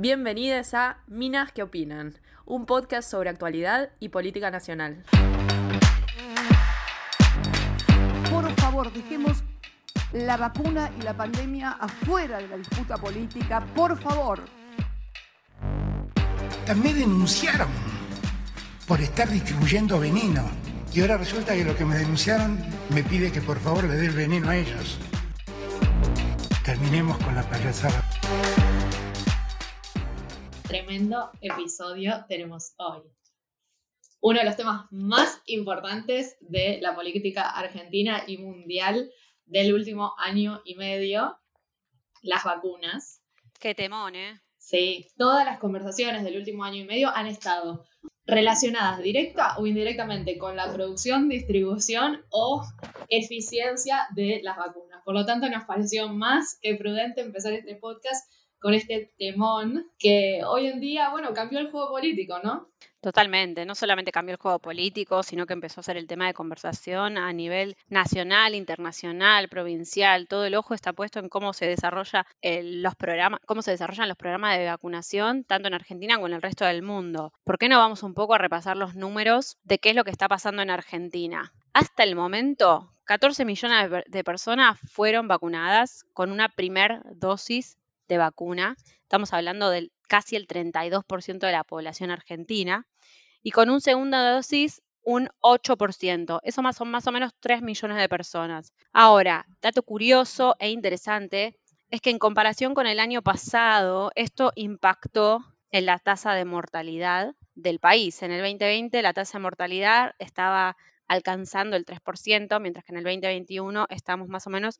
Bienvenidas a Minas que Opinan, un podcast sobre actualidad y política nacional. Por favor, dejemos la vacuna y la pandemia afuera de la disputa política, por favor. También denunciaron por estar distribuyendo veneno. Y ahora resulta que lo que me denunciaron me pide que por favor le dé el veneno a ellos. Terminemos con la payasada tremendo episodio tenemos hoy. Uno de los temas más importantes de la política argentina y mundial del último año y medio, las vacunas. Qué temón, ¿eh? Sí, todas las conversaciones del último año y medio han estado relacionadas directa o indirectamente con la producción, distribución o eficiencia de las vacunas. Por lo tanto, nos pareció más que prudente empezar este podcast con este temón que hoy en día, bueno, cambió el juego político, ¿no? Totalmente, no solamente cambió el juego político, sino que empezó a ser el tema de conversación a nivel nacional, internacional, provincial. Todo el ojo está puesto en cómo se desarrolla los programas, cómo se desarrollan los programas de vacunación, tanto en Argentina como en el resto del mundo. ¿Por qué no vamos un poco a repasar los números de qué es lo que está pasando en Argentina? Hasta el momento, 14 millones de personas fueron vacunadas con una primer dosis de vacuna. Estamos hablando del casi el 32% de la población argentina. Y con un segunda dosis, un 8%. Eso más, son más o menos 3 millones de personas. Ahora, dato curioso e interesante es que en comparación con el año pasado, esto impactó en la tasa de mortalidad del país. En el 2020 la tasa de mortalidad estaba alcanzando el 3%, mientras que en el 2021 estamos más o menos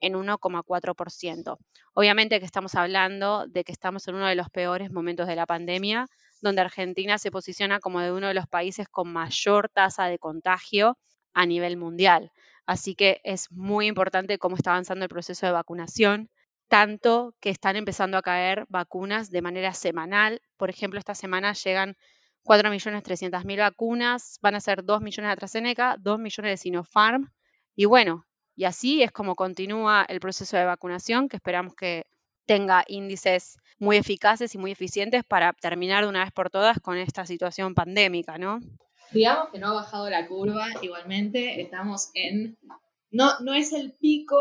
en 1,4%. Obviamente que estamos hablando de que estamos en uno de los peores momentos de la pandemia, donde Argentina se posiciona como de uno de los países con mayor tasa de contagio a nivel mundial. Así que es muy importante cómo está avanzando el proceso de vacunación, tanto que están empezando a caer vacunas de manera semanal. Por ejemplo, esta semana llegan 4.300.000 vacunas, van a ser 2 millones de AstraZeneca, 2 millones de Sinopharm. Y bueno, y así es como continúa el proceso de vacunación, que esperamos que tenga índices muy eficaces y muy eficientes para terminar de una vez por todas con esta situación pandémica, ¿no? Digamos que no ha bajado la curva, igualmente estamos en, no, no es el pico,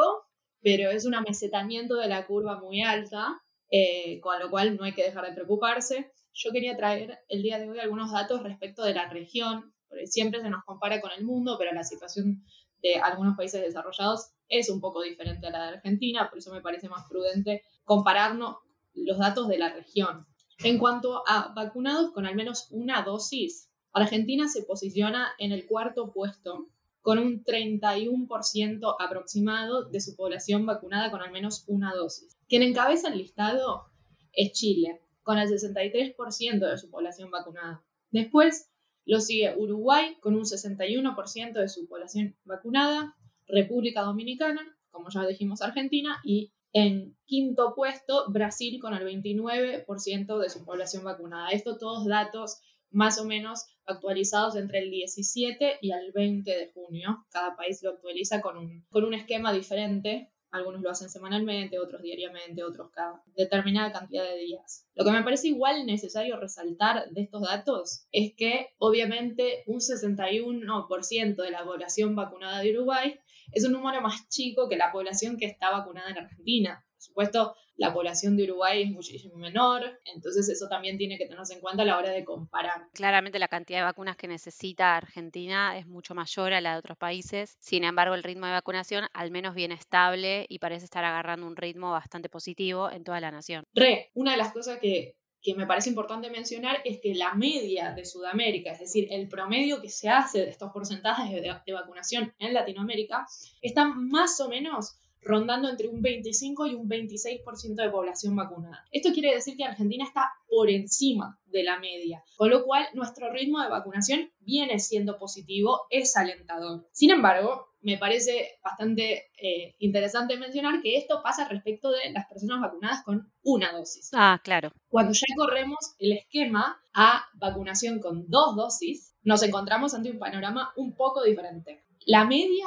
pero es un amesetamiento de la curva muy alta, eh, con lo cual no hay que dejar de preocuparse. Yo quería traer el día de hoy algunos datos respecto de la región, porque siempre se nos compara con el mundo, pero la situación de algunos países desarrollados es un poco diferente a la de Argentina, por eso me parece más prudente compararnos los datos de la región. En cuanto a vacunados con al menos una dosis, Argentina se posiciona en el cuarto puesto con un 31% aproximado de su población vacunada con al menos una dosis. Quien encabeza el listado es Chile, con el 63% de su población vacunada. Después lo sigue Uruguay con un 61% de su población vacunada, República Dominicana, como ya dijimos Argentina, y en quinto puesto Brasil con el 29% de su población vacunada. Esto todos datos más o menos actualizados entre el 17 y el 20 de junio. Cada país lo actualiza con un, con un esquema diferente algunos lo hacen semanalmente, otros diariamente, otros cada determinada cantidad de días. Lo que me parece igual necesario resaltar de estos datos es que obviamente un 61% de la población vacunada de Uruguay es un número más chico que la población que está vacunada en Argentina. Por supuesto, la población de Uruguay es muchísimo menor, entonces eso también tiene que tenerse en cuenta a la hora de comparar. Claramente la cantidad de vacunas que necesita Argentina es mucho mayor a la de otros países, sin embargo el ritmo de vacunación al menos viene estable y parece estar agarrando un ritmo bastante positivo en toda la nación. Re, una de las cosas que que me parece importante mencionar es que la media de Sudamérica, es decir, el promedio que se hace de estos porcentajes de, de, vacunación en Latinoamérica, está más o menos rondando entre un 25 y un 26% de población vacunada. Esto quiere decir que Argentina está por encima de la media, con lo cual nuestro ritmo de vacunación viene siendo positivo, es alentador. Sin embargo, me parece bastante eh, interesante mencionar que esto pasa respecto de las personas vacunadas con una dosis. Ah, claro. Cuando ya corremos el esquema a vacunación con dos dosis, nos encontramos ante un panorama un poco diferente. La media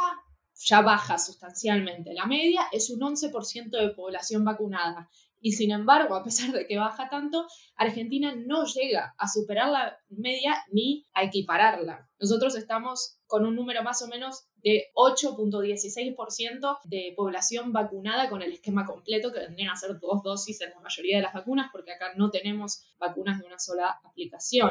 ya baja sustancialmente. La media es un 11% de población vacunada y sin embargo, a pesar de que baja tanto, Argentina no llega a superar la media ni a equipararla. Nosotros estamos con un número más o menos de 8.16% de población vacunada con el esquema completo, que vendrían a ser dos dosis en la mayoría de las vacunas, porque acá no tenemos vacunas de una sola aplicación.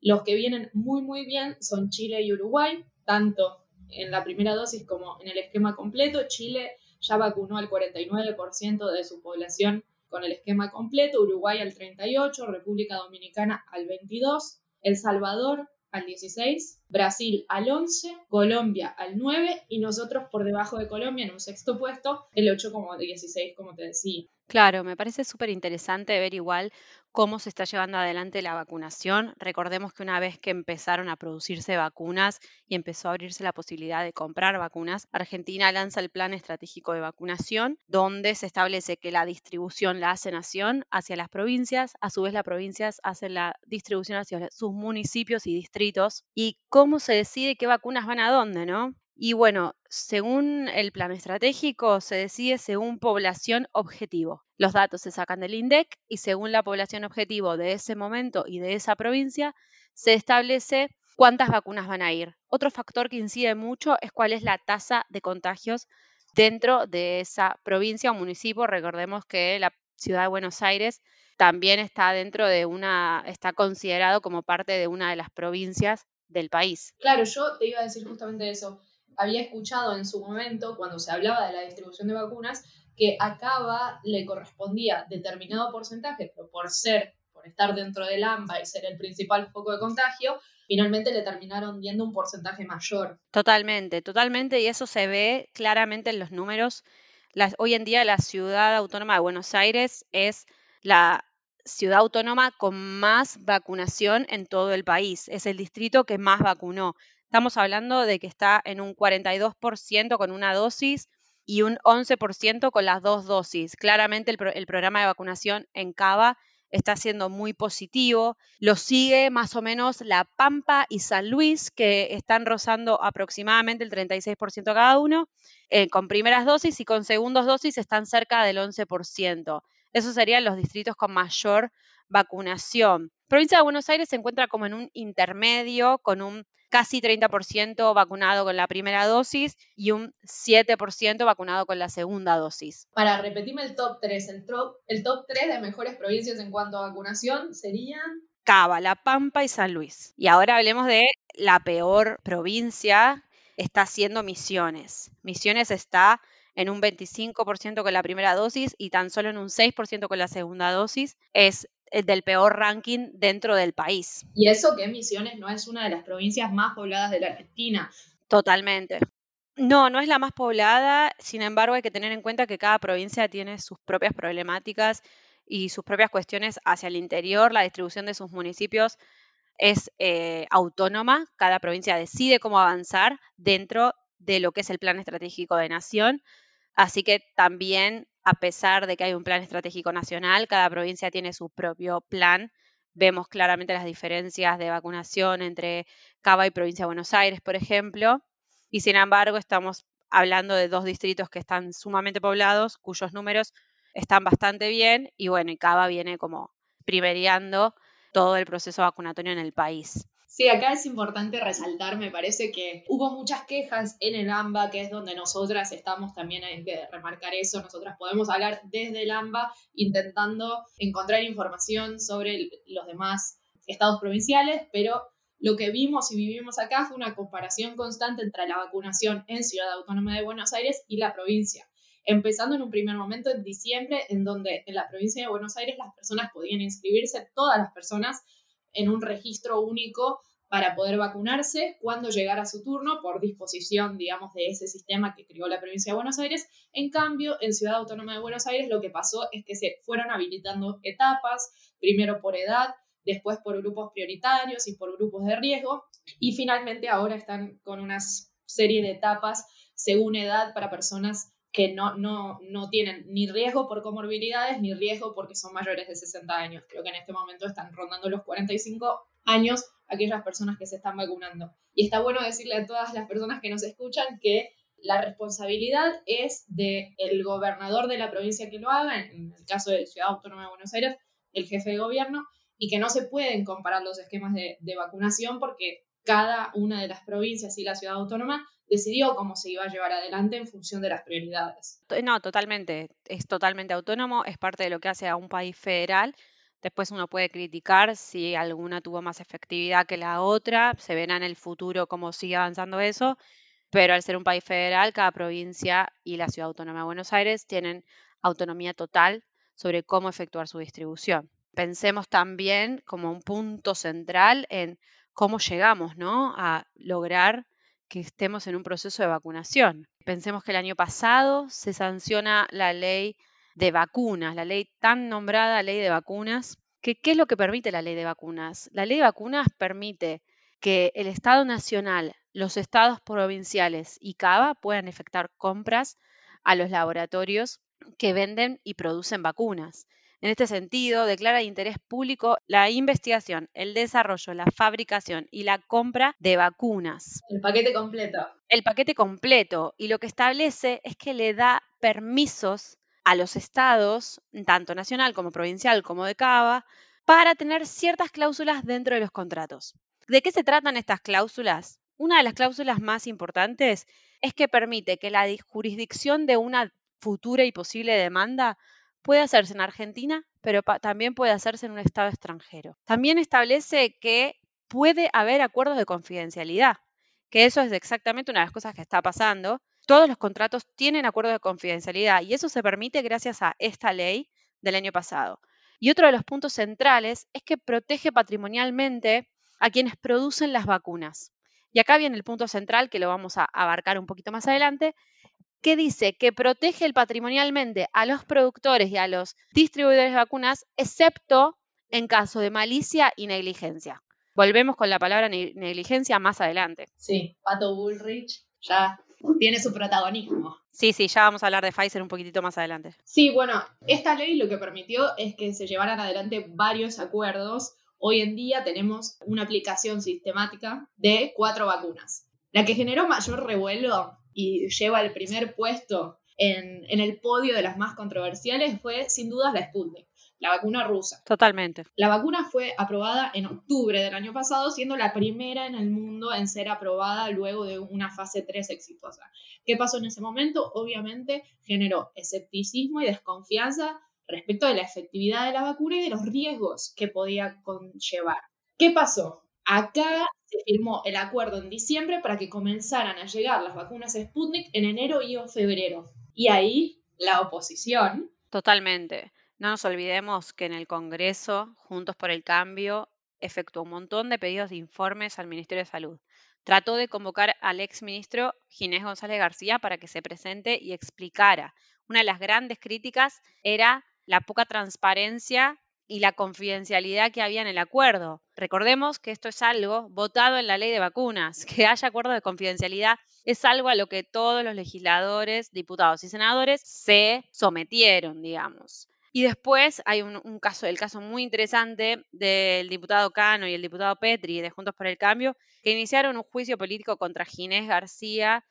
Los que vienen muy, muy bien son Chile y Uruguay, tanto en la primera dosis como en el esquema completo. Chile ya vacunó al 49% de su población con el esquema completo, Uruguay al 38, República Dominicana al 22, El Salvador al 16, Brasil al 11, Colombia al 9 y nosotros por debajo de Colombia en un sexto puesto, el 8,16 como te decía. Claro, me parece súper interesante ver igual cómo se está llevando adelante la vacunación. Recordemos que una vez que empezaron a producirse vacunas y empezó a abrirse la posibilidad de comprar vacunas, Argentina lanza el Plan Estratégico de Vacunación, donde se establece que la distribución la hace Nación hacia las provincias, a su vez las provincias hacen la distribución hacia sus municipios y distritos, y cómo se decide qué vacunas van a dónde, ¿no? Y bueno, según el plan estratégico, se decide según población objetivo. Los datos se sacan del INDEC y según la población objetivo de ese momento y de esa provincia, se establece cuántas vacunas van a ir. Otro factor que incide mucho es cuál es la tasa de contagios dentro de esa provincia o municipio. Recordemos que la ciudad de Buenos Aires también está dentro de una, está considerado como parte de una de las provincias del país. Claro, yo te iba a decir justamente eso había escuchado en su momento, cuando se hablaba de la distribución de vacunas, que a Cava le correspondía determinado porcentaje, pero por ser, por estar dentro del AMBA y ser el principal foco de contagio, finalmente le terminaron viendo un porcentaje mayor. Totalmente, totalmente, y eso se ve claramente en los números. hoy en día la ciudad autónoma de Buenos Aires es la ciudad autónoma con más vacunación en todo el país. Es el distrito que más vacunó. Estamos hablando de que está en un 42% con una dosis y un 11% con las dos dosis. Claramente el, programa de vacunación en Cava está siendo muy positivo. Lo sigue más o menos La Pampa y San Luis, que están rozando aproximadamente el 36% cada uno, eh, con primeras dosis y con segundas dosis están cerca del 11%. Esos serían los distritos con mayor vacunación. Provincia de Buenos Aires se encuentra como en un intermedio, con un casi 30% vacunado con la primera dosis y un 7% vacunado con la segunda dosis. Para repetirme el top 3, el top, el top 3 de mejores provincias en cuanto a vacunación serían... Cava, La Pampa y San Luis. Y ahora hablemos de la peor provincia, está siendo Misiones. Misiones está en un 25% con la primera dosis y tan solo en un 6% con la segunda dosis. Es eh, del peor ranking dentro del país. Y eso que Misiones no es una de las provincias más pobladas de la Argentina. Totalmente. No, no es la más poblada, sin embargo hay que tener en cuenta que cada provincia tiene sus propias problemáticas y sus propias cuestiones hacia el interior, la distribución de sus municipios es eh, autónoma, cada provincia decide cómo avanzar dentro de lo que es el plan estratégico de nación, así que también a pesar de que hay un plan estratégico nacional, cada provincia tiene su propio plan. Vemos claramente las diferencias de vacunación entre Cava y provincia de Buenos Aires, por ejemplo, y sin embargo estamos hablando de dos distritos que están sumamente poblados, cuyos números están bastante bien, y bueno, y Cava viene como primereando todo el proceso vacunatorio en el país. Sí, acá es importante resaltar, me parece que hubo muchas quejas en el AMBA, que es donde nosotras estamos también, hay que remarcar eso, nosotras podemos hablar desde el AMBA intentando encontrar información sobre los demás estados provinciales, pero lo que vimos y vivimos acá fue una comparación constante entre la vacunación en Ciudad Autónoma de Buenos Aires y la provincia. Empezando en un primer momento en diciembre, en donde en la provincia de Buenos Aires las personas podían inscribirse, todas las personas, en un registro único para poder vacunarse cuando llegara su turno por disposición, digamos, de ese sistema que creó la provincia de Buenos Aires. En cambio, en Ciudad Autónoma de Buenos Aires lo que pasó es que se fueron habilitando etapas, primero por edad, después por grupos prioritarios y por grupos de riesgo, y finalmente ahora están con una serie de etapas según edad para personas que no, no, no tienen ni riesgo por comorbilidades ni riesgo porque son mayores de 60 años. Creo que en este momento están rondando los 45 años aquellas personas que se están vacunando. Y está bueno decirle a todas las personas que nos escuchan que La responsabilidad es del el gobernador de la provincia que lo haga, en el caso de Ciudad Autónoma de Buenos Aires, el jefe de gobierno, y que no se pueden comparar los esquemas de, de vacunación porque cada una de las provincias y la ciudad autónoma decidió cómo se iba a llevar adelante en función de las prioridades. No, totalmente, es totalmente autónomo, es parte de lo que hace a un país federal. Después uno puede criticar si alguna tuvo más efectividad que la otra, se verá en el futuro cómo sigue avanzando eso, pero al ser un país federal, cada provincia y la ciudad autónoma de Buenos Aires tienen autonomía total sobre cómo efectuar su distribución. Pensemos también como un punto central en cómo llegamos ¿no? a lograr que estemos en un proceso de vacunación. Pensemos que el año pasado se sanciona la ley de vacunas, la ley tan nombrada ley de vacunas. Que, ¿Qué es lo que permite la ley de vacunas? La ley de vacunas permite que el Estado Nacional, los estados provinciales y CABA puedan efectuar compras a los laboratorios que venden y producen vacunas. En este sentido, declara de interés público la investigación, el desarrollo, la fabricación y la compra de vacunas. El paquete completo. El paquete completo. Y lo que establece es que le da permisos a los estados, tanto nacional como provincial como de Cava, para tener ciertas cláusulas dentro de los contratos. ¿De qué se tratan estas cláusulas? Una de las cláusulas más importantes es que permite que la jurisdicción de una futura y posible demanda puede hacerse en Argentina, pero también puede hacerse en un Estado extranjero. También establece que puede haber acuerdos de confidencialidad, que eso es exactamente una de las cosas que está pasando. Todos los contratos tienen acuerdos de confidencialidad y eso se permite gracias a esta ley del año pasado. Y otro de los puntos centrales es que protege patrimonialmente a quienes producen las vacunas. Y acá viene el punto central que lo vamos a abarcar un poquito más adelante, que dice que protege patrimonialmente a los productores y a los distribuidores de vacunas, excepto en caso de malicia y negligencia. Volvemos con la palabra negligencia más adelante. Sí, Pato Bullrich ya tiene su protagonismo. Sí, sí, ya vamos a hablar de Pfizer un poquitito más adelante. Sí, bueno, esta ley lo que permitió es que se llevaran adelante varios acuerdos. Hoy en día tenemos una aplicación sistemática de cuatro vacunas. La que generó mayor revuelo y lleva el primer puesto en, el podio de las más controversiales fue sin dudas la Sputnik, la vacuna rusa. Totalmente. La vacuna fue aprobada en octubre del año pasado, siendo la primera en el mundo en ser aprobada luego de una fase 3 exitosa. ¿Qué pasó en ese momento? Obviamente generó escepticismo y desconfianza respecto de la efectividad de la vacuna y de los riesgos que podía conllevar. ¿Qué pasó? Acá se firmó el acuerdo en diciembre para que comenzaran a llegar las vacunas Sputnik en enero y o febrero. Y ahí la oposición. Totalmente. No nos olvidemos que en el Congreso, Juntos por el Cambio, efectuó un montón de pedidos de informes al Ministerio de Salud. Trató de convocar al exministro Ginés González García para que se presente y explicara. Una de las grandes críticas era la poca transparencia y la confidencialidad que había en el acuerdo. Recordemos que esto es algo votado en la ley de vacunas, que haya acuerdo de confidencialidad es algo a lo que todos los legisladores, diputados y senadores se sometieron, digamos. Y después hay un, caso, el caso muy interesante del diputado Cano y el diputado Petri de Juntos por el Cambio, que iniciaron un juicio político contra Ginés García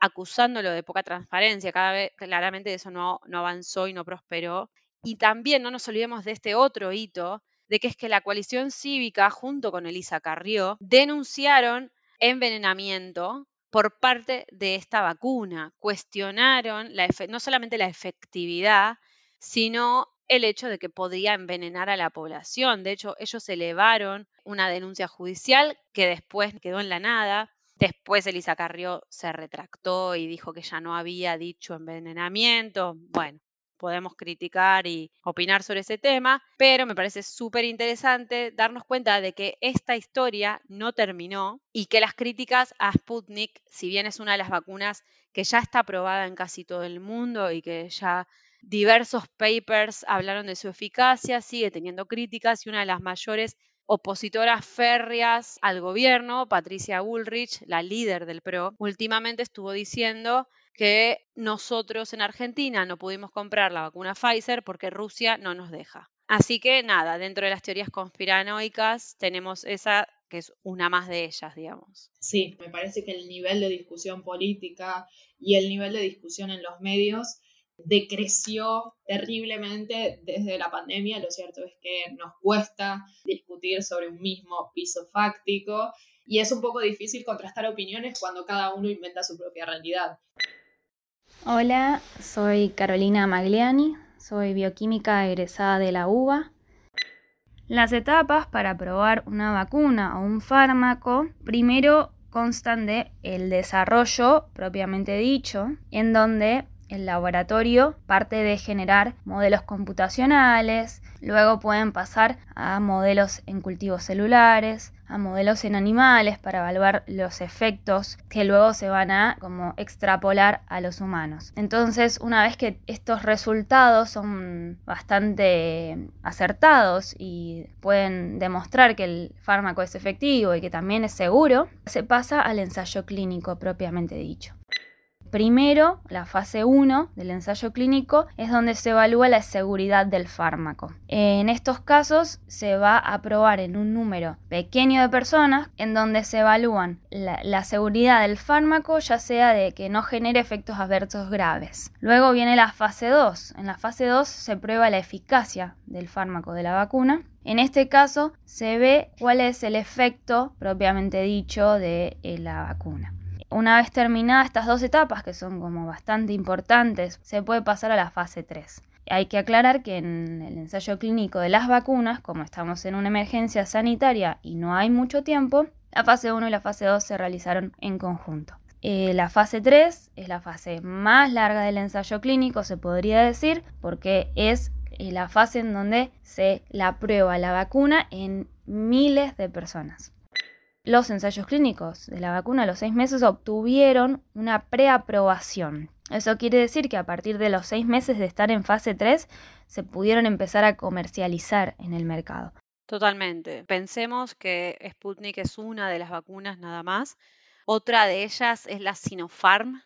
acusándolo de poca transparencia. Cada vez, claramente eso no, no avanzó y no prosperó. Y también no nos olvidemos de este otro hito, de que es que la coalición cívica, junto con Elisa Carrió, denunciaron envenenamiento por parte de esta vacuna. Cuestionaron no solamente la efectividad, sino el hecho de que podía envenenar a la población. De hecho, ellos elevaron una denuncia judicial que después quedó en la nada. Después Elisa Carrió se retractó y dijo que ya no había dicho envenenamiento. Bueno, podemos criticar y opinar sobre ese tema, pero me parece súper interesante darnos cuenta de que esta historia no terminó y que las críticas a Sputnik, si bien es una de las vacunas que ya está aprobada en casi todo el mundo y que ya diversos papers hablaron de su eficacia, sigue teniendo críticas y una de las mayores opositoras férreas al gobierno, Patricia Bullrich, la líder del PRO, últimamente estuvo diciendo que nosotros en Argentina no pudimos comprar la vacuna Pfizer porque Rusia no nos deja. Así que nada, dentro de las teorías conspiranoicas tenemos esa que es una más de ellas, digamos. Sí, me parece que el nivel de discusión política y el nivel de discusión en los medios decreció terriblemente desde la pandemia. Lo cierto es que nos cuesta discutir sobre un mismo piso fáctico y es un poco difícil contrastar opiniones cuando cada uno inventa su propia realidad. Hola, soy Carolina Magliani, soy bioquímica egresada de la UBA. Las etapas para probar una vacuna o un fármaco, primero constan de el desarrollo propiamente dicho, en donde el laboratorio parte de generar modelos computacionales, luego pueden pasar a modelos en cultivos celulares, a modelos en animales para evaluar los efectos que luego se van a como extrapolar a los humanos. Entonces, una vez que estos resultados son bastante acertados y pueden demostrar que el fármaco es efectivo y que también es seguro, se pasa al ensayo clínico propiamente dicho. Primero, la fase 1 del ensayo clínico es donde se evalúa la seguridad del fármaco. En estos casos se va a probar en un número pequeño de personas en donde se evalúan la, seguridad del fármaco ya sea de que no genere efectos adversos graves. Luego viene la fase 2. En la fase 2 se prueba la eficacia del fármaco de la vacuna en este caso se ve cuál es el efecto propiamente dicho de eh, la vacuna. Una vez terminadas estas dos etapas, que son como bastante importantes, se puede pasar a la fase 3. Hay que aclarar que en el ensayo clínico de las vacunas, como estamos en una emergencia sanitaria y no hay mucho tiempo, la fase 1 y la fase 2 se realizaron en conjunto. Eh, la fase 3 es la fase más larga del ensayo clínico, se podría decir, porque es eh, la fase en donde se la prueba la vacuna en miles de personas los ensayos clínicos de la vacuna a los seis meses obtuvieron una preaprobación. Eso quiere decir que a partir de los seis meses de estar en fase 3 se pudieron empezar a comercializar en el mercado. Totalmente. Pensemos que Sputnik es una de las vacunas nada más. Otra de ellas es la Sinopharm.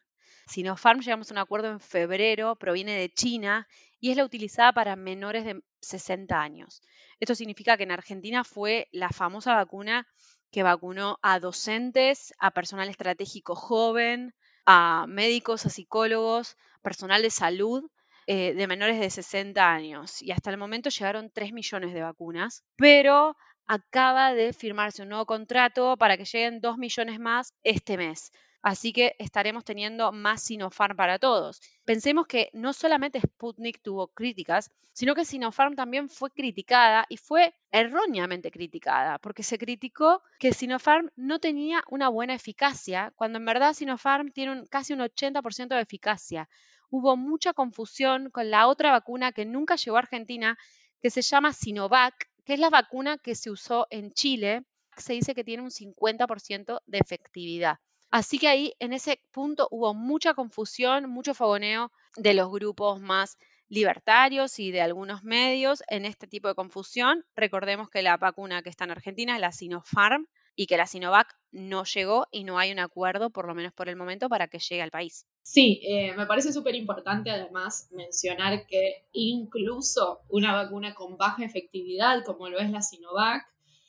Sinopharm llegamos a un acuerdo en febrero, proviene de China y es la utilizada para menores de 60 años. Esto significa que en Argentina fue la famosa vacuna que vacunó a docentes, a personal estratégico joven, a médicos, a psicólogos, personal de salud eh, de menores de 60 años. Y hasta el momento llegaron 3 millones de vacunas, pero acaba de firmarse un nuevo contrato para que lleguen 2 millones más este mes. Así que estaremos teniendo más Sinopharm para todos. Pensemos que no solamente Sputnik tuvo críticas, sino que Sinopharm también fue criticada y fue erróneamente criticada, porque se criticó que Sinopharm no tenía una buena eficacia, cuando en verdad Sinopharm tiene casi un 80% de eficacia. Hubo mucha confusión con la otra vacuna que nunca llegó a Argentina, que se llama Sinovac, que es la vacuna que se usó en Chile. Se dice que tiene un 50% de efectividad. Así que ahí en ese punto hubo mucha confusión, mucho fogoneo de los grupos más libertarios y de algunos medios en este tipo de confusión. Recordemos que la vacuna que está en Argentina es la Sinopharm y que la Sinovac no llegó y no hay un acuerdo, por lo menos por el momento, para que llegue al país. Sí, eh, me parece súper importante además mencionar que incluso una vacuna con baja efectividad, como lo es la Sinovac,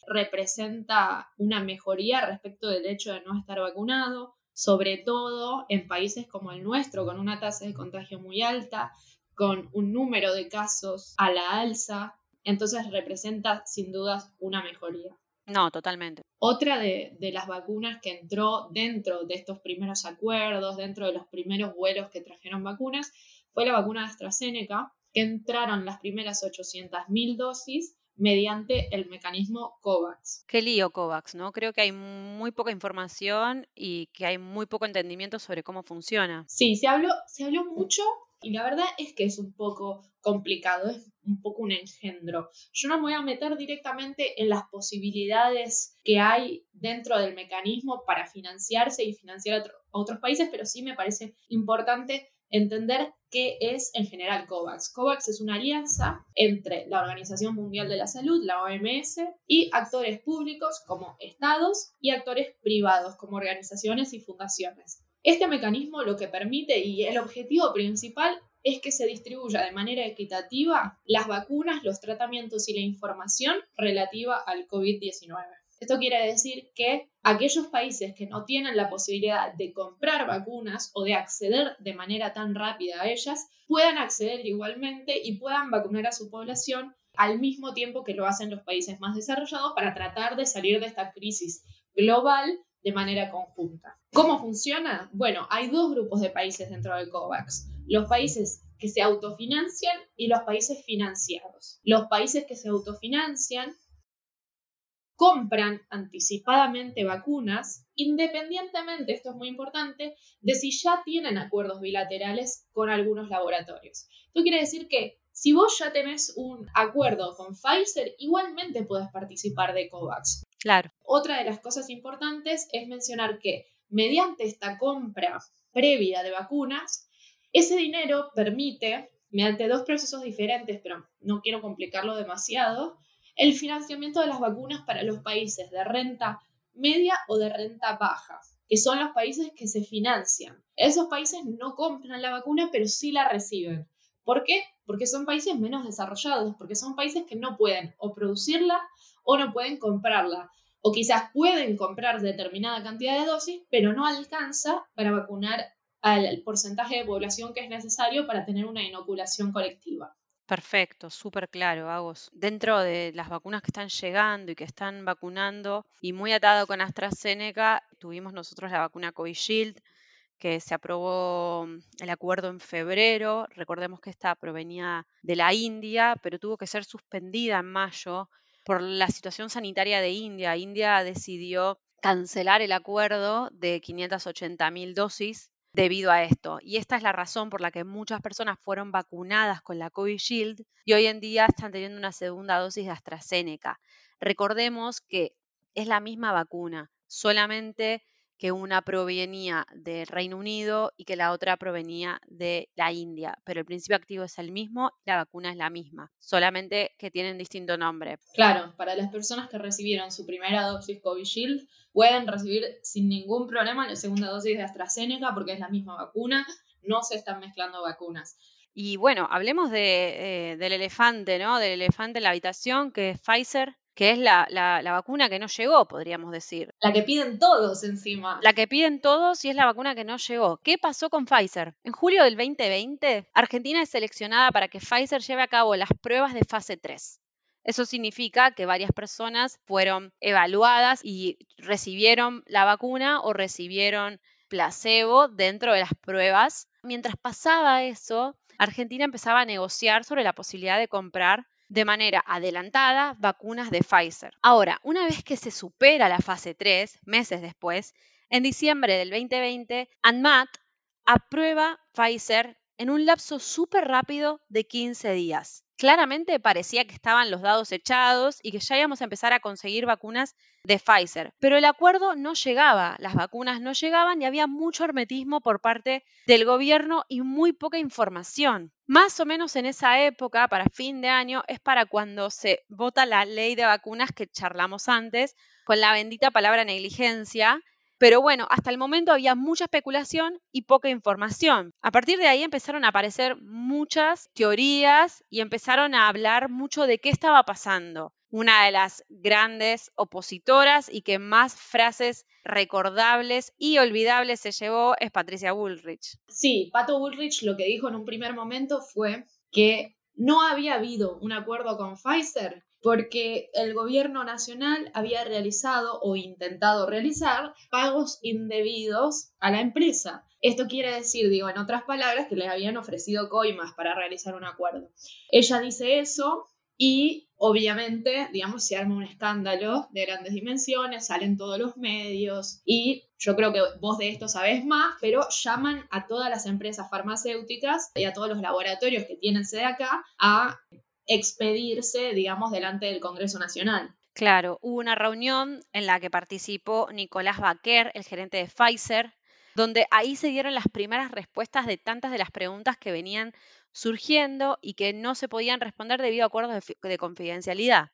representa una mejoría respecto del hecho de no estar vacunado, sobre todo en países como el nuestro, con una tasa de contagio muy alta, con un número de casos a la alza, entonces representa sin dudas una mejoría. No, totalmente. Otra de, de, las vacunas que entró dentro de estos primeros acuerdos, dentro de los primeros vuelos que trajeron vacunas, fue la vacuna de AstraZeneca, que entraron las primeras 800.000 dosis mediante el mecanismo COVAX. Qué lío COVAX, ¿no? Creo que hay muy poca información y que hay muy poco entendimiento sobre cómo funciona. Sí, se habló, se habló mucho y la verdad es que es un poco complicado, es un poco un engendro. Yo no me voy a meter directamente en las posibilidades que hay dentro del mecanismo para financiarse y financiar a otros países, pero sí me parece importante entender qué es en general COVAX. COVAX es una alianza entre la Organización Mundial de la Salud, la OMS, y actores públicos como estados y actores privados como organizaciones y fundaciones. Este mecanismo lo que permite y el objetivo principal es que se distribuya de manera equitativa las vacunas, los tratamientos y la información relativa al COVID-19. Esto quiere decir que aquellos países que no tienen la posibilidad de comprar vacunas o de acceder de manera tan rápida a ellas, puedan acceder igualmente y puedan vacunar a su población al mismo tiempo que lo hacen los países más desarrollados para tratar de salir de esta crisis global de manera conjunta. ¿Cómo funciona? Bueno, hay dos grupos de países dentro de COVAX. Los países que se autofinancian y los países financiados. Los países que se autofinancian compran anticipadamente vacunas, independientemente, esto es muy importante, de si ya tienen acuerdos bilaterales con algunos laboratorios. Esto quiere decir que si vos ya tenés un acuerdo con Pfizer, igualmente puedes participar de COVAX. Claro. Otra de las cosas importantes es mencionar que mediante esta compra previa de vacunas, ese dinero permite, mediante dos procesos diferentes, pero no quiero complicarlo demasiado, el financiamiento de las vacunas para los países de renta media o de renta baja, que son los países que se financian. Esos países no compran la vacuna, pero sí la reciben. ¿Por qué? Porque son países menos desarrollados, porque son países que no pueden o producirla o no pueden comprarla. O quizás pueden comprar determinada cantidad de dosis, pero no alcanza para vacunar al porcentaje de población que es necesario para tener una inoculación colectiva. Perfecto, súper claro, Agos. Dentro de las vacunas que están llegando y que están vacunando, y muy atado con AstraZeneca, tuvimos nosotros la vacuna Covishield, que se aprobó el acuerdo en febrero. Recordemos que esta provenía de la India, pero tuvo que ser suspendida en mayo por la situación sanitaria de India. India decidió cancelar el acuerdo de 580 mil dosis debido a esto. Y esta es la razón por la que muchas personas fueron vacunadas con la Covishield y hoy en día están teniendo una segunda dosis de AstraZeneca. Recordemos que es la misma vacuna, solamente que una provenía del Reino Unido y que la otra provenía de la India, pero el principio activo es el mismo, la vacuna es la misma, solamente que tienen distinto nombre. Claro, para las personas que recibieron su primera dosis Covishield, pueden recibir sin ningún problema la segunda dosis de AstraZeneca porque es la misma vacuna, no se están mezclando vacunas. Y bueno, hablemos de, eh, del elefante, ¿no? Del elefante en la habitación, que es Pfizer que es la, vacuna que no llegó, podríamos decir. La que piden todos encima. La que piden todos y es la vacuna que no llegó. ¿Qué pasó con Pfizer? En julio del 2020, Argentina es seleccionada para que Pfizer lleve a cabo las pruebas de fase 3. Eso significa que varias personas fueron evaluadas y recibieron la vacuna o recibieron placebo dentro de las pruebas. Mientras pasaba eso, Argentina empezaba a negociar sobre la posibilidad de comprar de manera adelantada vacunas de Pfizer. Ahora, una vez que se supera la fase 3, meses después, en diciembre del 2020, ANMAT aprueba Pfizer en un lapso súper rápido de 15 días. Claramente parecía que estaban los dados echados y que ya íbamos a empezar a conseguir vacunas de Pfizer, pero el acuerdo no llegaba, las vacunas no llegaban y había mucho hermetismo por parte del gobierno y muy poca información. Más o menos en esa época, para fin de año, es para cuando se vota la ley de vacunas que charlamos antes, con la bendita palabra negligencia, pero bueno, hasta el momento había mucha especulación y poca información. A partir de ahí empezaron a aparecer muchas teorías y empezaron a hablar mucho de qué estaba pasando. Una de las grandes opositoras y que más frases recordables y olvidables se llevó es Patricia Bullrich. Sí, Pato Bullrich lo que dijo en un primer momento fue que no había habido un acuerdo con Pfizer porque el gobierno nacional había realizado o intentado realizar pagos indebidos a la empresa. Esto quiere decir, digo, en otras palabras, que les habían ofrecido coimas para realizar un acuerdo. Ella dice eso y obviamente, digamos, se arma un escándalo de grandes dimensiones, salen todos los medios y yo creo que vos de esto sabés más, pero llaman a todas las empresas farmacéuticas y a todos los laboratorios que tienen sede acá a expedirse, digamos, delante del Congreso Nacional. Claro, hubo una reunión en la que participó Nicolás Baquer, el gerente de Pfizer, donde ahí se dieron las primeras respuestas de tantas de las preguntas que venían surgiendo y que no se podían responder debido a acuerdos de, de confidencialidad.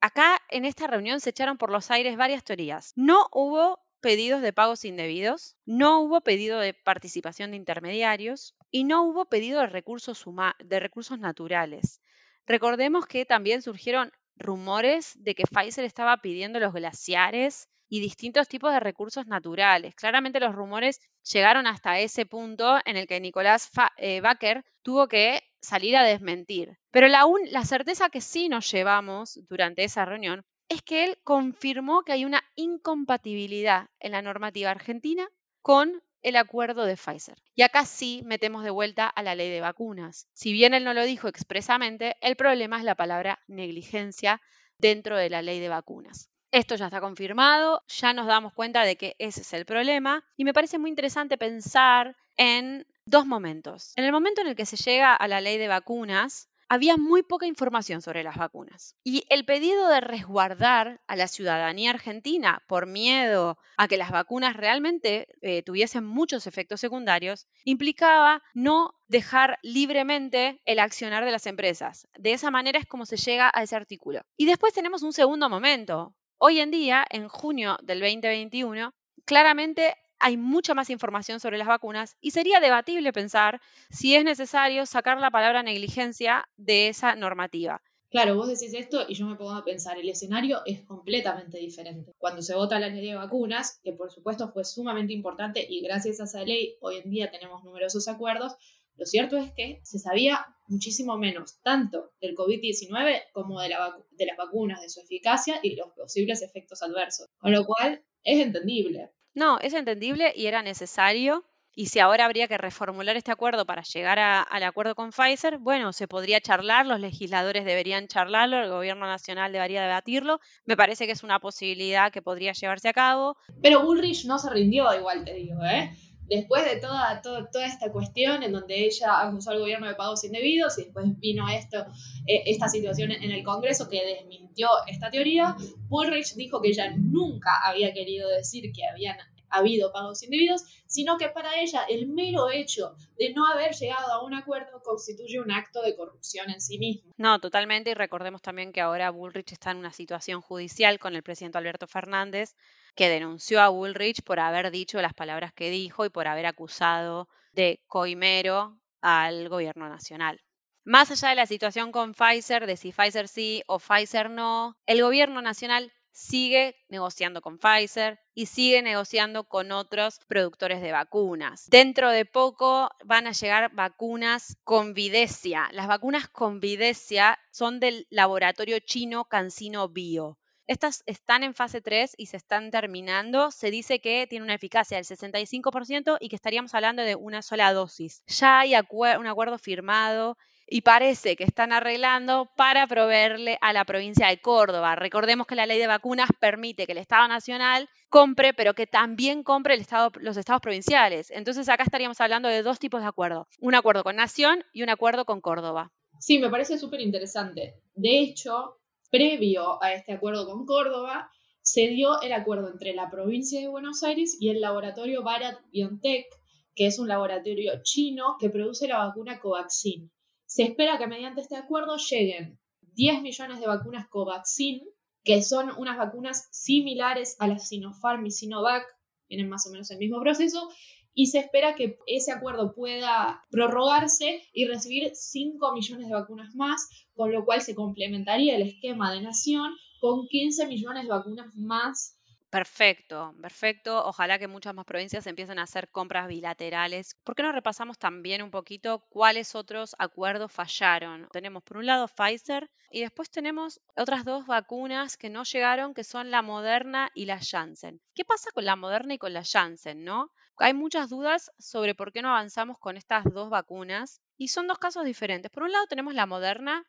Acá en esta reunión se echaron por los aires varias teorías. No hubo pedidos de pagos indebidos, no hubo pedido de participación de intermediarios y no hubo pedido de recursos, de recursos naturales. Recordemos que también surgieron rumores de que Pfizer estaba pidiendo los glaciares y distintos tipos de recursos naturales. Claramente los rumores llegaron hasta ese punto en el que Nicolás eh, Baker tuvo que salir a desmentir. Pero la, la certeza que sí nos llevamos durante esa reunión es que él confirmó que hay una incompatibilidad en la normativa argentina con el acuerdo de Pfizer. Y acá sí metemos de vuelta a la ley de vacunas. Si bien él no lo dijo expresamente, el problema es la palabra negligencia dentro de la ley de vacunas. Esto ya está confirmado, ya nos damos cuenta de que ese es el problema y me parece muy interesante pensar en dos momentos. En el momento en el que se llega a la ley de vacunas, había muy poca información sobre las vacunas. Y el pedido de resguardar a la ciudadanía argentina por miedo a que las vacunas realmente eh, tuviesen muchos efectos secundarios, implicaba no dejar libremente el accionar de las empresas. De esa manera es como se llega a ese artículo. Y después tenemos un segundo momento. Hoy en día, en junio del 2021, claramente hay mucha más información sobre las vacunas y sería debatible pensar si es necesario sacar la palabra negligencia de esa normativa. Claro, vos decís esto y yo me pongo a pensar, el escenario es completamente diferente. Cuando se vota la ley de vacunas, que por supuesto fue sumamente importante y gracias a esa ley hoy en día tenemos numerosos acuerdos, lo cierto es que se sabía muchísimo menos tanto del COVID-19 como de, de las vacunas, de su eficacia y los posibles efectos adversos. Con lo cual es entendible. No, es entendible y era necesario. Y si ahora habría que reformular este acuerdo para llegar al acuerdo con Pfizer, bueno, se podría charlar, los legisladores deberían charlarlo, el gobierno nacional debería debatirlo. Me parece que es una posibilidad que podría llevarse a cabo. Pero Bullrich no se rindió, igual te digo, ¿eh? Después de toda, toda, esta cuestión en donde ella acusó al gobierno de pagos indebidos y después vino esto, eh, esta situación en el Congreso que desmintió esta teoría, Bullrich dijo que ella nunca había querido decir que habían habido pagos indebidos, sino que para ella el mero hecho de no haber llegado a un acuerdo constituye un acto de corrupción en sí mismo. No, totalmente, y recordemos también que ahora Bullrich está en una situación judicial con el presidente Alberto Fernández, que denunció a Bullrich por haber dicho las palabras que dijo y por haber acusado de coimero al gobierno nacional. Más allá de la situación con Pfizer, de si Pfizer sí o Pfizer no, el gobierno nacional sigue negociando con Pfizer y sigue negociando con otros productores de vacunas. Dentro de poco van a llegar vacunas con Videcia. Las vacunas con Videcia son del laboratorio chino CanSino Bio. Estas están en fase 3 y se están terminando. Se dice que tiene una eficacia del 65% y que estaríamos hablando de una sola dosis. Ya hay un acuerdo firmado y parece que están arreglando para proveerle a la provincia de Córdoba. Recordemos que la ley de vacunas permite que el Estado Nacional compre, pero que también compre los estados provinciales. Entonces acá estaríamos hablando de dos tipos de acuerdo. Un acuerdo con Nación y un acuerdo con Córdoba. Sí, me parece súper interesante. De hecho, previo a este acuerdo con Córdoba, se dio el acuerdo entre la provincia de Buenos Aires y el laboratorio Bharat BioNTech, que es un laboratorio chino que produce la vacuna Covaxin. Se espera que mediante este acuerdo lleguen 10 millones de vacunas Covaxin, que son unas vacunas similares a las Sinopharm y Sinovac, tienen más o menos el mismo proceso, y se espera que ese acuerdo pueda prorrogarse y recibir 5 millones de vacunas más, con lo cual se complementaría el esquema de nación con 15 millones de vacunas más Perfecto, perfecto. Ojalá que muchas más provincias empiecen a hacer compras bilaterales. ¿Por qué no repasamos también un poquito cuáles otros acuerdos fallaron? Tenemos por un lado Pfizer y después tenemos otras dos vacunas que no llegaron, que son la Moderna y la Janssen. ¿Qué pasa con la Moderna y con la Janssen, no? Hay muchas dudas sobre por qué no avanzamos con estas dos vacunas y son dos casos diferentes. Por un lado tenemos la Moderna,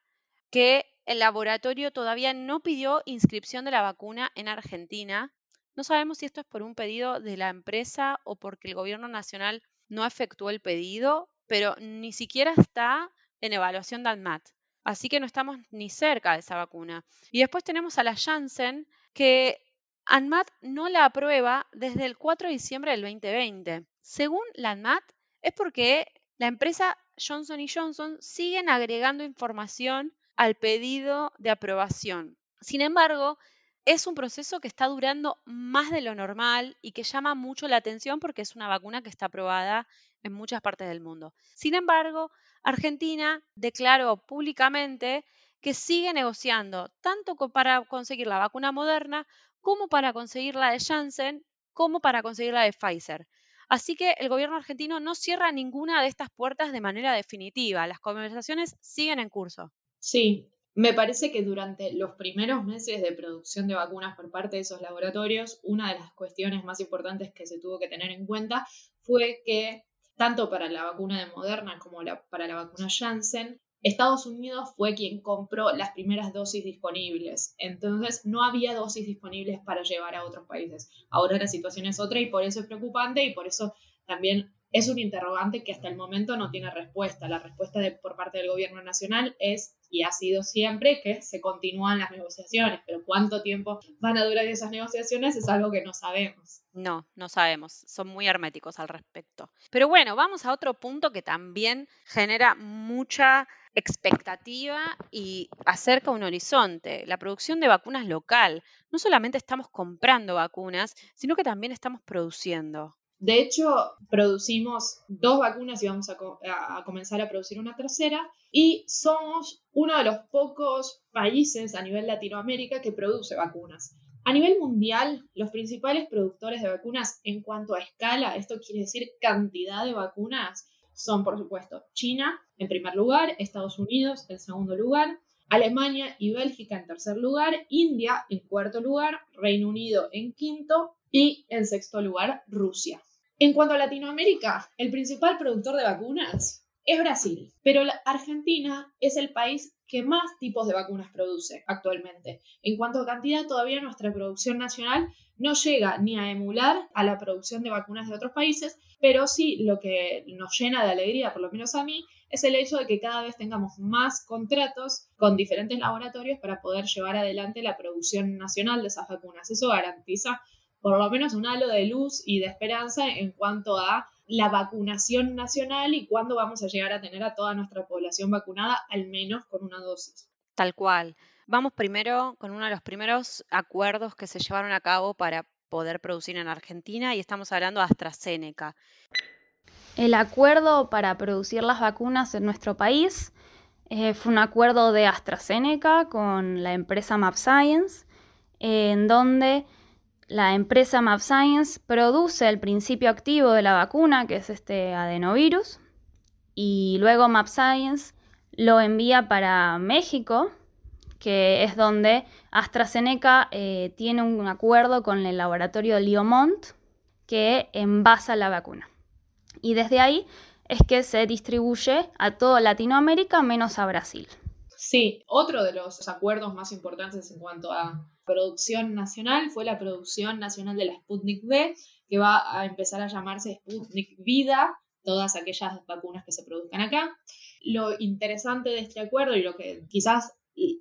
que el laboratorio todavía no pidió inscripción de la vacuna en Argentina no sabemos si esto es por un pedido de la empresa o porque el gobierno nacional no efectuó el pedido, pero ni siquiera está en evaluación de ANMAT. Así que no estamos ni cerca de esa vacuna. Y después tenemos a la Janssen, que ANMAT no la aprueba desde el 4 de diciembre del 2020. Según la ANMAT, es porque la empresa Johnson Johnson siguen agregando información al pedido de aprobación. Sin embargo, es un proceso que está durando más de lo normal y que llama mucho la atención porque es una vacuna que está aprobada en muchas partes del mundo. Sin embargo, Argentina declaró públicamente que sigue negociando tanto para conseguir la vacuna moderna como para conseguir la de Janssen, como para conseguir la de Pfizer. Así que el gobierno argentino no cierra ninguna de estas puertas de manera definitiva. Las conversaciones siguen en curso. Sí, me parece que durante los primeros meses de producción de vacunas por parte de esos laboratorios, una de las cuestiones más importantes que se tuvo que tener en cuenta fue que tanto para la vacuna de Moderna como para la vacuna Janssen, Estados Unidos fue quien compró las primeras dosis disponibles, entonces no había dosis disponibles para llevar a otros países. Ahora la situación es otra y por eso es preocupante y por eso también es un interrogante que hasta el momento no tiene respuesta. La respuesta por parte del gobierno nacional es y ha sido siempre que se continúan las negociaciones, pero cuánto tiempo van a durar esas negociaciones es algo que no sabemos. No, no sabemos, son muy herméticos al respecto. Pero bueno, vamos a otro punto que también genera mucha expectativa y acerca un horizonte, la producción de vacunas local. No solamente estamos comprando vacunas, sino que también estamos produciendo. De hecho, producimos dos vacunas y vamos a, comenzar a producir una tercera. Y somos uno de los pocos países a nivel Latinoamérica que produce vacunas. A nivel mundial, los principales productores de vacunas en cuanto a escala, esto quiere decir cantidad de vacunas, son por supuesto China en primer lugar, Estados Unidos en segundo lugar, Alemania y Bélgica en tercer lugar, India en cuarto lugar, Reino Unido en quinto y en sexto lugar Rusia. En cuanto a Latinoamérica, el principal productor de vacunas es Brasil, pero Argentina es el país que más tipos de vacunas produce actualmente. En cuanto a cantidad, todavía nuestra producción nacional no llega ni a emular a la producción de vacunas de otros países, pero sí lo que nos llena de alegría, por lo menos a mí, es el hecho de que cada vez tengamos más contratos con diferentes laboratorios para poder llevar adelante la producción nacional de esas vacunas. Eso garantiza por lo menos un halo de luz y de esperanza en cuanto a la vacunación nacional y cuándo vamos a llegar a tener a toda nuestra población vacunada, al menos con una dosis. Tal cual. Vamos primero con uno de los primeros acuerdos que se llevaron a cabo para poder producir en Argentina y estamos hablando de AstraZeneca. El acuerdo para producir las vacunas en nuestro país eh, fue un acuerdo de AstraZeneca con la empresa MapScience, en donde la empresa MapScience produce el principio activo de la vacuna, que es este adenovirus, y luego MapScience lo envía para México, que es donde AstraZeneca eh, tiene un acuerdo con el laboratorio Liomont que envasa la vacuna. Y desde ahí es que se distribuye a toda Latinoamérica menos a Brasil. Sí, otro de los acuerdos más importantes en cuanto a producción nacional fue la producción nacional de la Sputnik V, que va a empezar a llamarse Sputnik Vida, todas aquellas vacunas que se produzcan acá. Lo interesante de este acuerdo y lo que quizás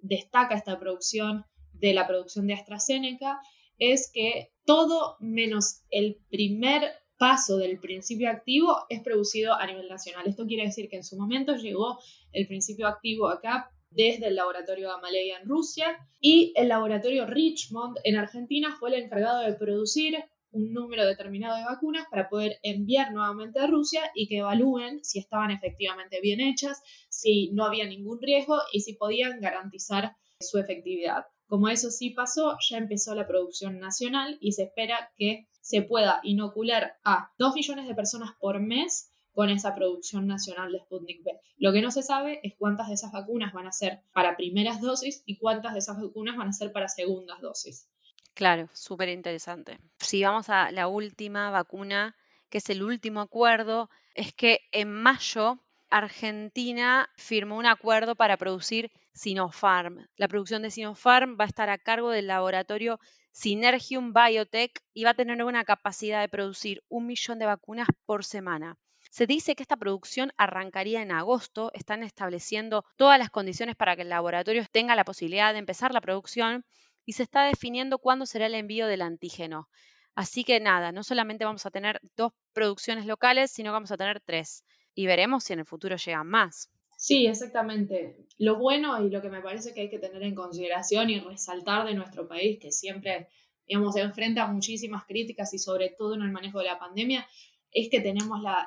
destaca esta producción de la producción de AstraZeneca es que todo menos el primer paso del principio activo es producido a nivel nacional. Esto quiere decir que en su momento llegó el principio activo acá desde el laboratorio Gamaleya en Rusia y el laboratorio Richmond en Argentina fue el encargado de producir un número determinado de vacunas para poder enviar nuevamente a Rusia y que evalúen si estaban efectivamente bien hechas, si no había ningún riesgo y si podían garantizar su efectividad. Como eso sí pasó, ya empezó la producción nacional y se espera que se pueda inocular a 2 millones de personas por mes con esa producción nacional de Sputnik V. Lo que no se sabe es cuántas de esas vacunas van a ser para primeras dosis y cuántas de esas vacunas van a ser para segundas dosis. Claro, súper interesante. Si vamos a la última vacuna, que es el último acuerdo, es que en mayo Argentina firmó un acuerdo para producir Sinopharm. La producción de Sinopharm va a estar a cargo del laboratorio Synergium Biotech y va a tener una capacidad de producir un millón de vacunas por semana. Se dice que esta producción arrancaría en agosto, están estableciendo todas las condiciones para que el laboratorio tenga la posibilidad de empezar la producción y se está definiendo cuándo será el envío del antígeno. Así que nada, no solamente vamos a tener dos producciones locales, sino que vamos a tener tres. Y veremos si en el futuro llegan más. Sí, exactamente. Lo bueno y lo que me parece que hay que tener en consideración y resaltar de nuestro país, que siempre, digamos, se enfrenta a muchísimas críticas y sobre todo en el manejo de la pandemia, es que tenemos la,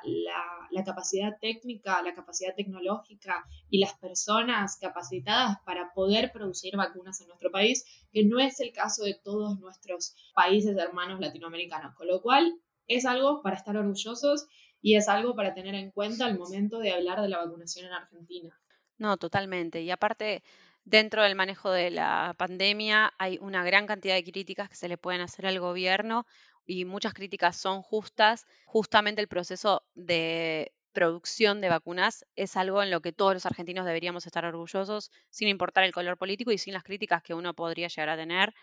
capacidad técnica, la capacidad tecnológica y las personas capacitadas para poder producir vacunas en nuestro país, que no es el caso de todos nuestros países hermanos latinoamericanos, con lo cual es algo para estar orgullosos y es algo para tener en cuenta al momento de hablar de la vacunación en Argentina. No, totalmente. Y aparte, dentro del manejo de la pandemia hay una gran cantidad de críticas que se le pueden hacer al gobierno y muchas críticas son justas. Justamente el proceso de producción de vacunas es algo en lo que todos los argentinos deberíamos estar orgullosos, sin importar el color político y sin las críticas que uno podría llegar a tener.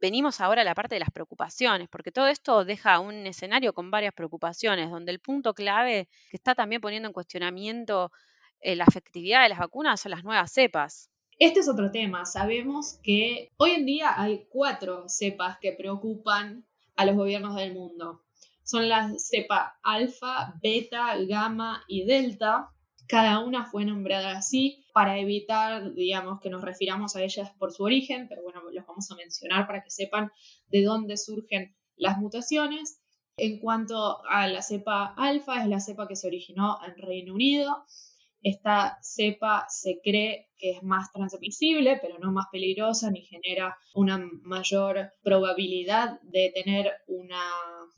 Venimos ahora a la parte de las preocupaciones, porque todo esto deja un escenario con varias preocupaciones, donde el punto clave que está también poniendo en cuestionamiento eh, la efectividad de las vacunas son las nuevas cepas. Este es otro tema. Sabemos que hoy en día hay cuatro cepas que preocupan a los gobiernos del mundo. Son las cepa alfa, beta, gamma y delta. Cada una fue nombrada así para evitar, digamos, que nos refiramos a ellas por su origen, pero bueno, los vamos a mencionar para que sepan de dónde surgen las mutaciones. En cuanto a la cepa alfa, es la cepa que se originó en Reino Unido esta cepa se cree que es más transmisible, pero no más peligrosa ni genera una mayor probabilidad de tener una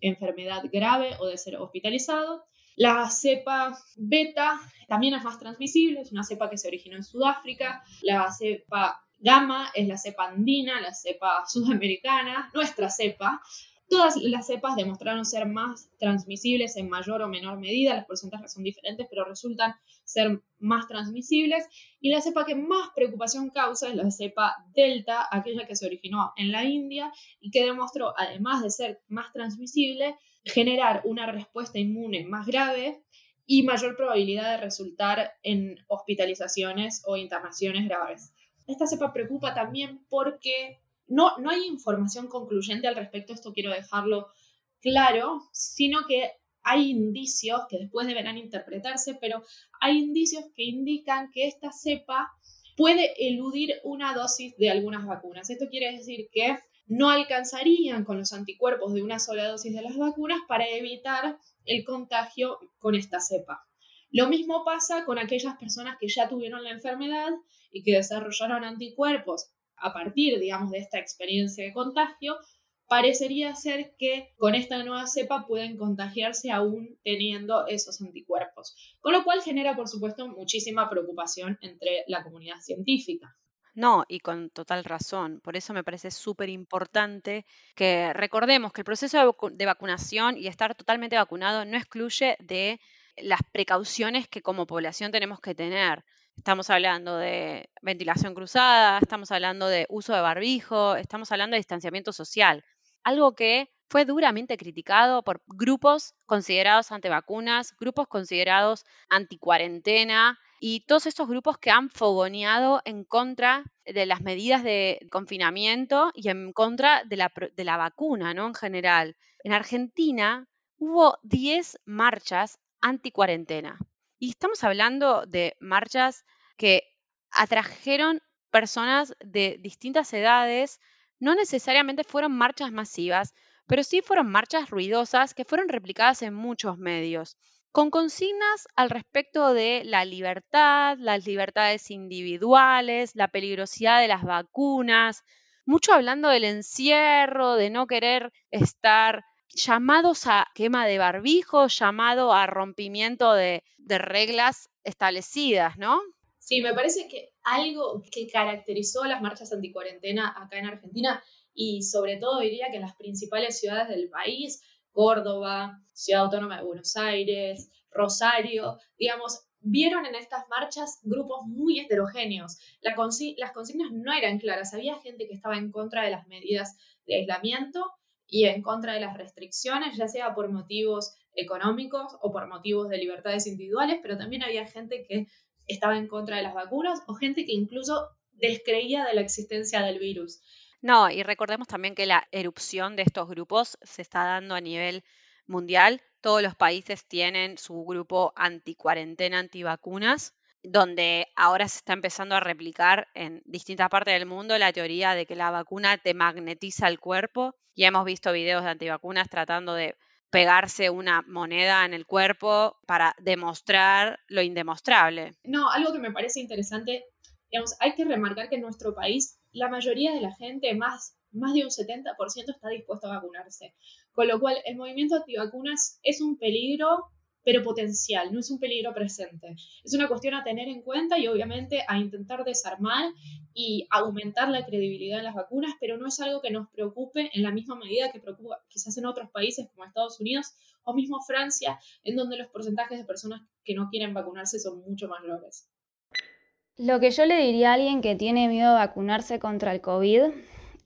enfermedad grave o de ser hospitalizado. La cepa beta también es más transmisible, es una cepa que se originó en Sudáfrica. La cepa gamma es la cepa andina, la cepa sudamericana, nuestra cepa. Todas las cepas demostraron ser más transmisibles en mayor o menor medida, los porcentajes son diferentes, pero resultan ser más transmisibles. Y la cepa que más preocupación causa es la cepa delta, aquella que se originó en la India y que demostró, además de ser más transmisible, generar una respuesta inmune más grave y mayor probabilidad de resultar en hospitalizaciones o internaciones graves. Esta cepa preocupa también porque no, no hay información concluyente al respecto, esto quiero dejarlo claro, sino que hay indicios que después deberán interpretarse, pero hay indicios que indican que esta cepa puede eludir una dosis de algunas vacunas. Esto quiere decir que no alcanzarían con los anticuerpos de una sola dosis de las vacunas para evitar el contagio con esta cepa. Lo mismo pasa con aquellas personas que ya tuvieron la enfermedad y que desarrollaron anticuerpos a partir, digamos, de esta experiencia de contagio, parecería ser que con esta nueva cepa pueden contagiarse aún teniendo esos anticuerpos, con lo cual genera, por supuesto, muchísima preocupación entre la comunidad científica. No, y con total razón. Por eso me parece súper importante que recordemos que el proceso de, vacunación y estar totalmente vacunado no excluye de las precauciones que como población tenemos que tener. Estamos hablando de ventilación cruzada, estamos hablando de uso de barbijo, estamos hablando de distanciamiento social, algo que fue duramente criticado por grupos considerados antivacunas, grupos considerados anticuarentena y todos estos grupos que han fogoneado en contra de las medidas de confinamiento y en contra de la, de la vacuna, ¿no? En general. En Argentina hubo 10 marchas anticuarentena. Y estamos hablando de marchas que atrajeron personas de distintas edades, no necesariamente fueron marchas masivas, pero sí fueron marchas ruidosas que fueron replicadas en muchos medios, con consignas al respecto de la libertad, las libertades individuales, la peligrosidad de las vacunas, mucho hablando del encierro, de no querer estar llamados a quema de barbijo, llamado a rompimiento de, reglas establecidas, ¿no? Sí, me parece que algo que caracterizó las marchas anticuarentena acá en Argentina y sobre todo diría que en las principales ciudades del país, Córdoba, Ciudad Autónoma de Buenos Aires, Rosario, digamos, vieron en estas marchas grupos muy heterogéneos. las consignas no eran claras, había gente que estaba en contra de las medidas de aislamiento y en contra de las restricciones, ya sea por motivos económicos o por motivos de libertades individuales, pero también había gente que estaba en contra de las vacunas o gente que incluso descreía de la existencia del virus. No, y recordemos también que la erupción de estos grupos se está dando a nivel mundial. Todos los países tienen su grupo anti-cuarentena, antivacunas, donde ahora se está empezando a replicar en distintas partes del mundo la teoría de que la vacuna te magnetiza el cuerpo. Ya hemos visto videos de antivacunas tratando de pegarse una moneda en el cuerpo para demostrar lo indemostrable. No, algo que me parece interesante, digamos, hay que remarcar que en nuestro país la mayoría de la gente, más, más de un 70%, está dispuesto a vacunarse. Con lo cual, el movimiento antivacunas es un peligro pero potencial, no es un peligro presente. Es una cuestión a tener en cuenta y obviamente a intentar desarmar y aumentar la credibilidad de las vacunas, pero no es algo que nos preocupe en la misma medida que preocupa quizás en otros países como Estados Unidos o mismo Francia, en donde los porcentajes de personas que no quieren vacunarse son mucho mayores. Lo que yo le diría a alguien que tiene miedo a vacunarse contra el COVID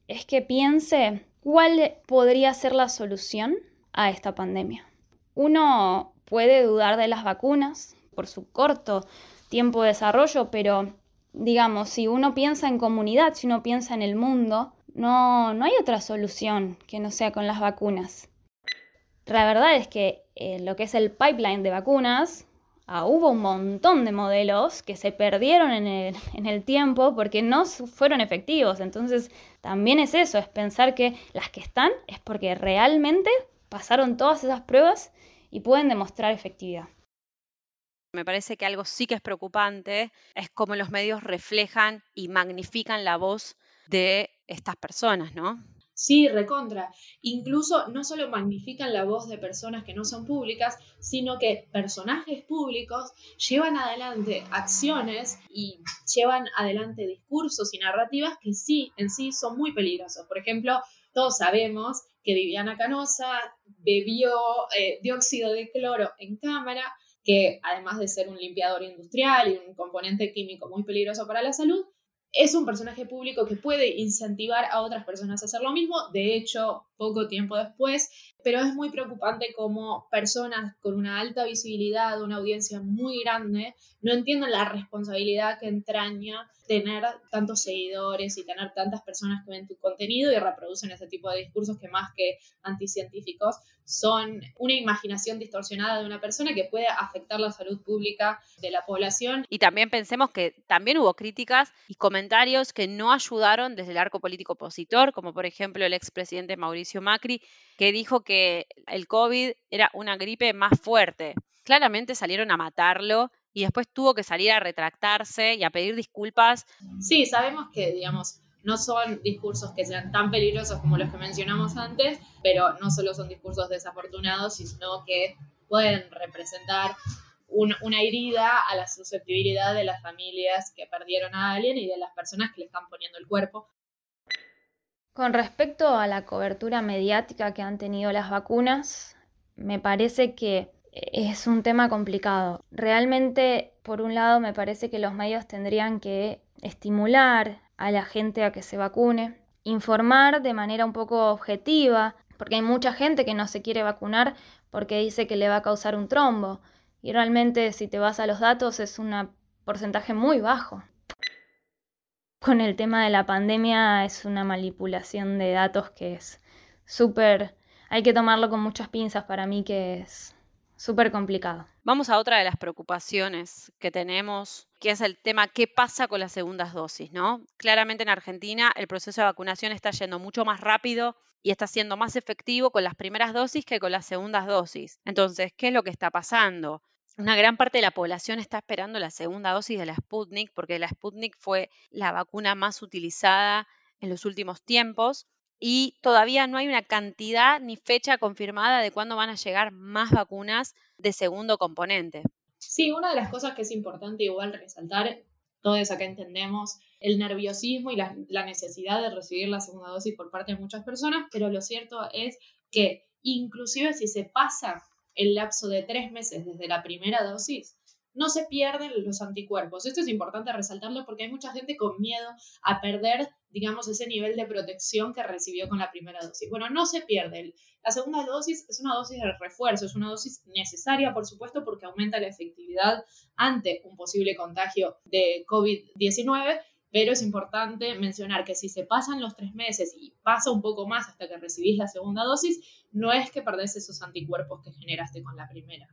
es que piense cuál podría ser la solución a esta pandemia. Uno puede dudar de las vacunas por su corto tiempo de desarrollo, pero digamos, si uno piensa en comunidad, si uno piensa en el mundo, no, no hay otra solución que no sea con las vacunas. La verdad es que eh, lo que es el pipeline de vacunas, ah, hubo un montón de modelos que se perdieron en el, en el tiempo porque no fueron efectivos. Entonces, también es eso, es pensar que las que están es porque realmente pasaron todas esas pruebas y pueden demostrar efectividad. Me parece que algo sí que es preocupante es cómo los medios reflejan y magnifican la voz de estas personas, ¿no? Sí, recontra. Incluso no solo magnifican la voz de personas que no son públicas, sino que personajes públicos llevan adelante acciones y llevan adelante discursos y narrativas que sí, en sí, son muy peligrosos. Por ejemplo, todos sabemos que Viviana Canosa bebió eh, dióxido de cloro en cámara, que además de ser un limpiador industrial y un componente químico muy peligroso para la salud, es un personaje público que puede incentivar a otras personas a hacer lo mismo. De hecho, poco tiempo después, pero es muy preocupante como personas con una alta visibilidad, una audiencia muy grande, no entienden la responsabilidad que entraña tener tantos seguidores y tener tantas personas que ven tu contenido y reproducen ese tipo de discursos que más que anticientíficos son una imaginación distorsionada de una persona que puede afectar la salud pública de la población. Y también pensemos que también hubo críticas y comentarios que no ayudaron desde el arco político opositor, como por ejemplo el expresidente Mauricio Macri, que dijo que el COVID era una gripe más fuerte. Claramente salieron a matarlo y después tuvo que salir a retractarse y a pedir disculpas. Sí, sabemos que, digamos, no son discursos que sean tan peligrosos como los que mencionamos antes, pero no solo son discursos desafortunados, sino que pueden representar una herida a la susceptibilidad de las familias que perdieron a alguien y de las personas que le están poniendo el cuerpo con respecto a la cobertura mediática que han tenido las vacunas, me parece que es un tema complicado. Realmente, por un lado, me parece que los medios tendrían que estimular a la gente a que se vacune, informar de manera un poco objetiva, porque hay mucha gente que no se quiere vacunar porque dice que le va a causar un trombo. Y realmente, si te vas a los datos, es un porcentaje muy bajo con el tema de la pandemia es una manipulación de datos que es súper, hay que tomarlo con muchas pinzas para mí que es súper complicado. Vamos a otra de las preocupaciones que tenemos, que es el tema qué pasa con las segundas dosis, ¿no? Claramente en Argentina el proceso de vacunación está yendo mucho más rápido y está siendo más efectivo con las primeras dosis que con las segundas dosis. Entonces, ¿qué es lo que está pasando? Una gran parte de la población está esperando la segunda dosis de la Sputnik porque la Sputnik fue la vacuna más utilizada en los últimos tiempos y todavía no hay una cantidad ni fecha confirmada de cuándo van a llegar más vacunas de segundo componente. Sí, una de las cosas que es importante igual resaltar, todos acá entendemos el nerviosismo y la, la necesidad de recibir la segunda dosis por parte de muchas personas, pero lo cierto es que inclusive si se pasa el lapso de tres meses desde la primera dosis, no se pierden los anticuerpos. Esto es importante resaltarlo porque hay mucha gente con miedo a perder, digamos, ese nivel de protección que recibió con la primera dosis. Bueno, no se pierde. La segunda dosis es una dosis de refuerzo, es una dosis necesaria, por supuesto, porque aumenta la efectividad ante un posible contagio de COVID-19, pero es importante mencionar que si se pasan los tres meses y pasa un poco más hasta que recibís la segunda dosis, no es que perdés esos anticuerpos que generaste con la primera.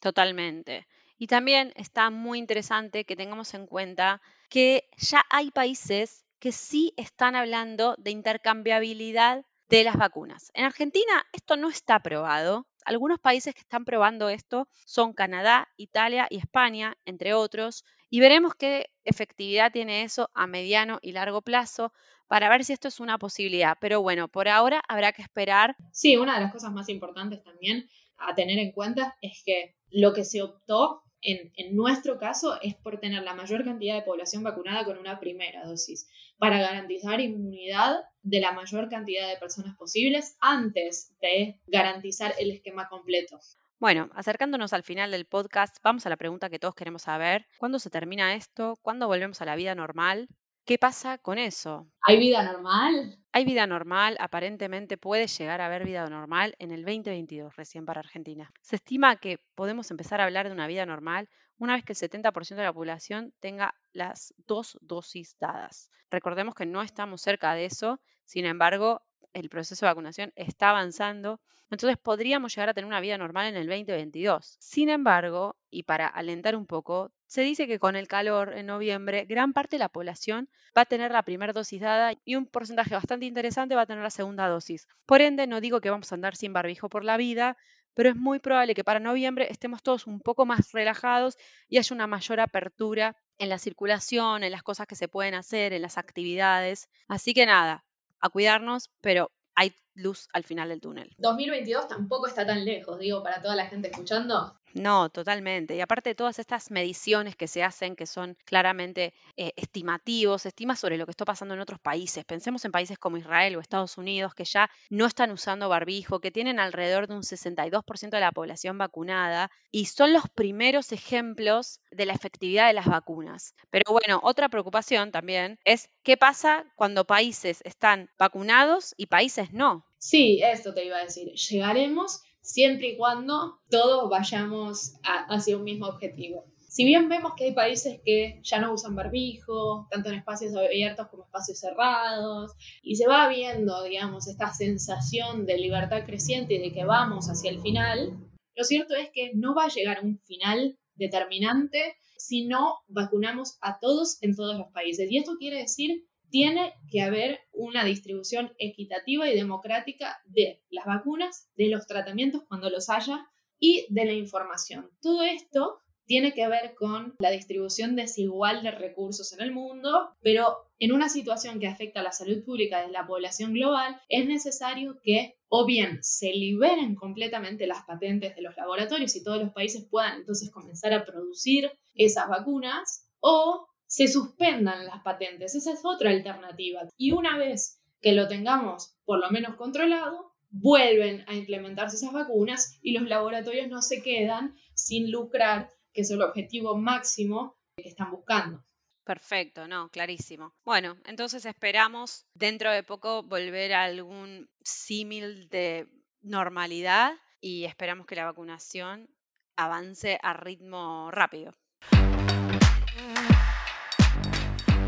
Totalmente. Y también está muy interesante que tengamos en cuenta que ya hay países que sí están hablando de intercambiabilidad de las vacunas. En Argentina esto no está aprobado. Algunos países que están probando esto son Canadá, Italia y España, entre otros, y veremos qué efectividad tiene eso a mediano y largo plazo para ver si esto es una posibilidad. Pero bueno, por ahora habrá que esperar. Sí, una de las cosas más importantes también a tener en cuenta es que lo que se optó en, nuestro caso es por tener la mayor cantidad de población vacunada con una primera dosis, para garantizar inmunidad de la mayor cantidad de personas posibles antes de garantizar el esquema completo. Bueno, acercándonos al final del podcast, vamos a la pregunta que todos queremos saber. ¿Cuándo se termina esto? ¿Cuándo volvemos a la vida normal? ¿Qué pasa con eso? ¿Hay vida normal? Hay vida normal, aparentemente puede llegar a haber vida normal en el 2022 recién para Argentina. Se estima que podemos empezar a hablar de una vida normal una vez que el 70% de la población tenga las dos dosis dadas. Recordemos que no estamos cerca de eso, sin embargo, el proceso de vacunación está avanzando, entonces podríamos llegar a tener una vida normal en el 2022. Sin embargo, y para alentar un poco, se dice que con el calor en noviembre, gran parte de la población va a tener la primera dosis dada y un porcentaje bastante interesante va a tener la segunda dosis. Por ende, no digo que vamos a andar sin barbijo por la vida, pero es muy probable que para noviembre estemos todos un poco más relajados y haya una mayor apertura en la circulación, en las cosas que se pueden hacer, en las actividades. Así que nada, a cuidarnos, pero hay luz al final del túnel. 2022 tampoco está tan lejos, digo, para toda la gente escuchando. No, totalmente. Y aparte de todas estas mediciones que se hacen, que son claramente eh, estimativos, estimas sobre lo que está pasando en otros países. Pensemos en países como Israel o Estados Unidos, que ya no están usando barbijo, que tienen alrededor de un 62% de la población vacunada y son los primeros ejemplos de la efectividad de las vacunas. Pero bueno, otra preocupación también es qué pasa cuando países están vacunados y países no. Sí, esto te iba a decir. Llegaremos siempre y cuando todos vayamos hacia un mismo objetivo. Si bien vemos que hay países que ya no usan barbijo, tanto en espacios abiertos como espacios cerrados, y se va viendo, digamos, esta sensación de libertad creciente y de que vamos hacia el final, lo cierto es que no va a llegar un final determinante si no vacunamos a todos en todos los países. Y esto quiere decir tiene que haber una distribución equitativa y democrática de las vacunas, de los tratamientos cuando los haya y de la información. Todo esto tiene que ver con la distribución desigual de recursos en el mundo, pero en una situación que afecta a la salud pública de la población global, es necesario que o bien se liberen completamente las patentes de los laboratorios y todos los países puedan entonces comenzar a producir esas vacunas, o se suspendan las patentes. Esa es otra alternativa. Y una vez que lo tengamos por lo menos controlado, vuelven a implementarse esas vacunas y los laboratorios no se quedan sin lucrar, que es el objetivo máximo que están buscando. Perfecto, no, clarísimo. Bueno, entonces esperamos dentro de poco volver a algún símil de normalidad y esperamos que la vacunación avance a ritmo rápido.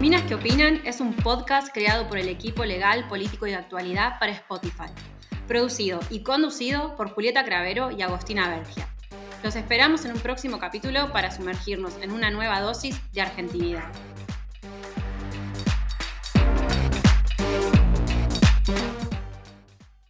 Minas que Opinan es un podcast creado por el equipo legal, político y de actualidad para Spotify, producido y conducido por Julieta Cravero y Agostina Bergia. Los esperamos en un próximo capítulo para sumergirnos en una nueva dosis de argentinidad.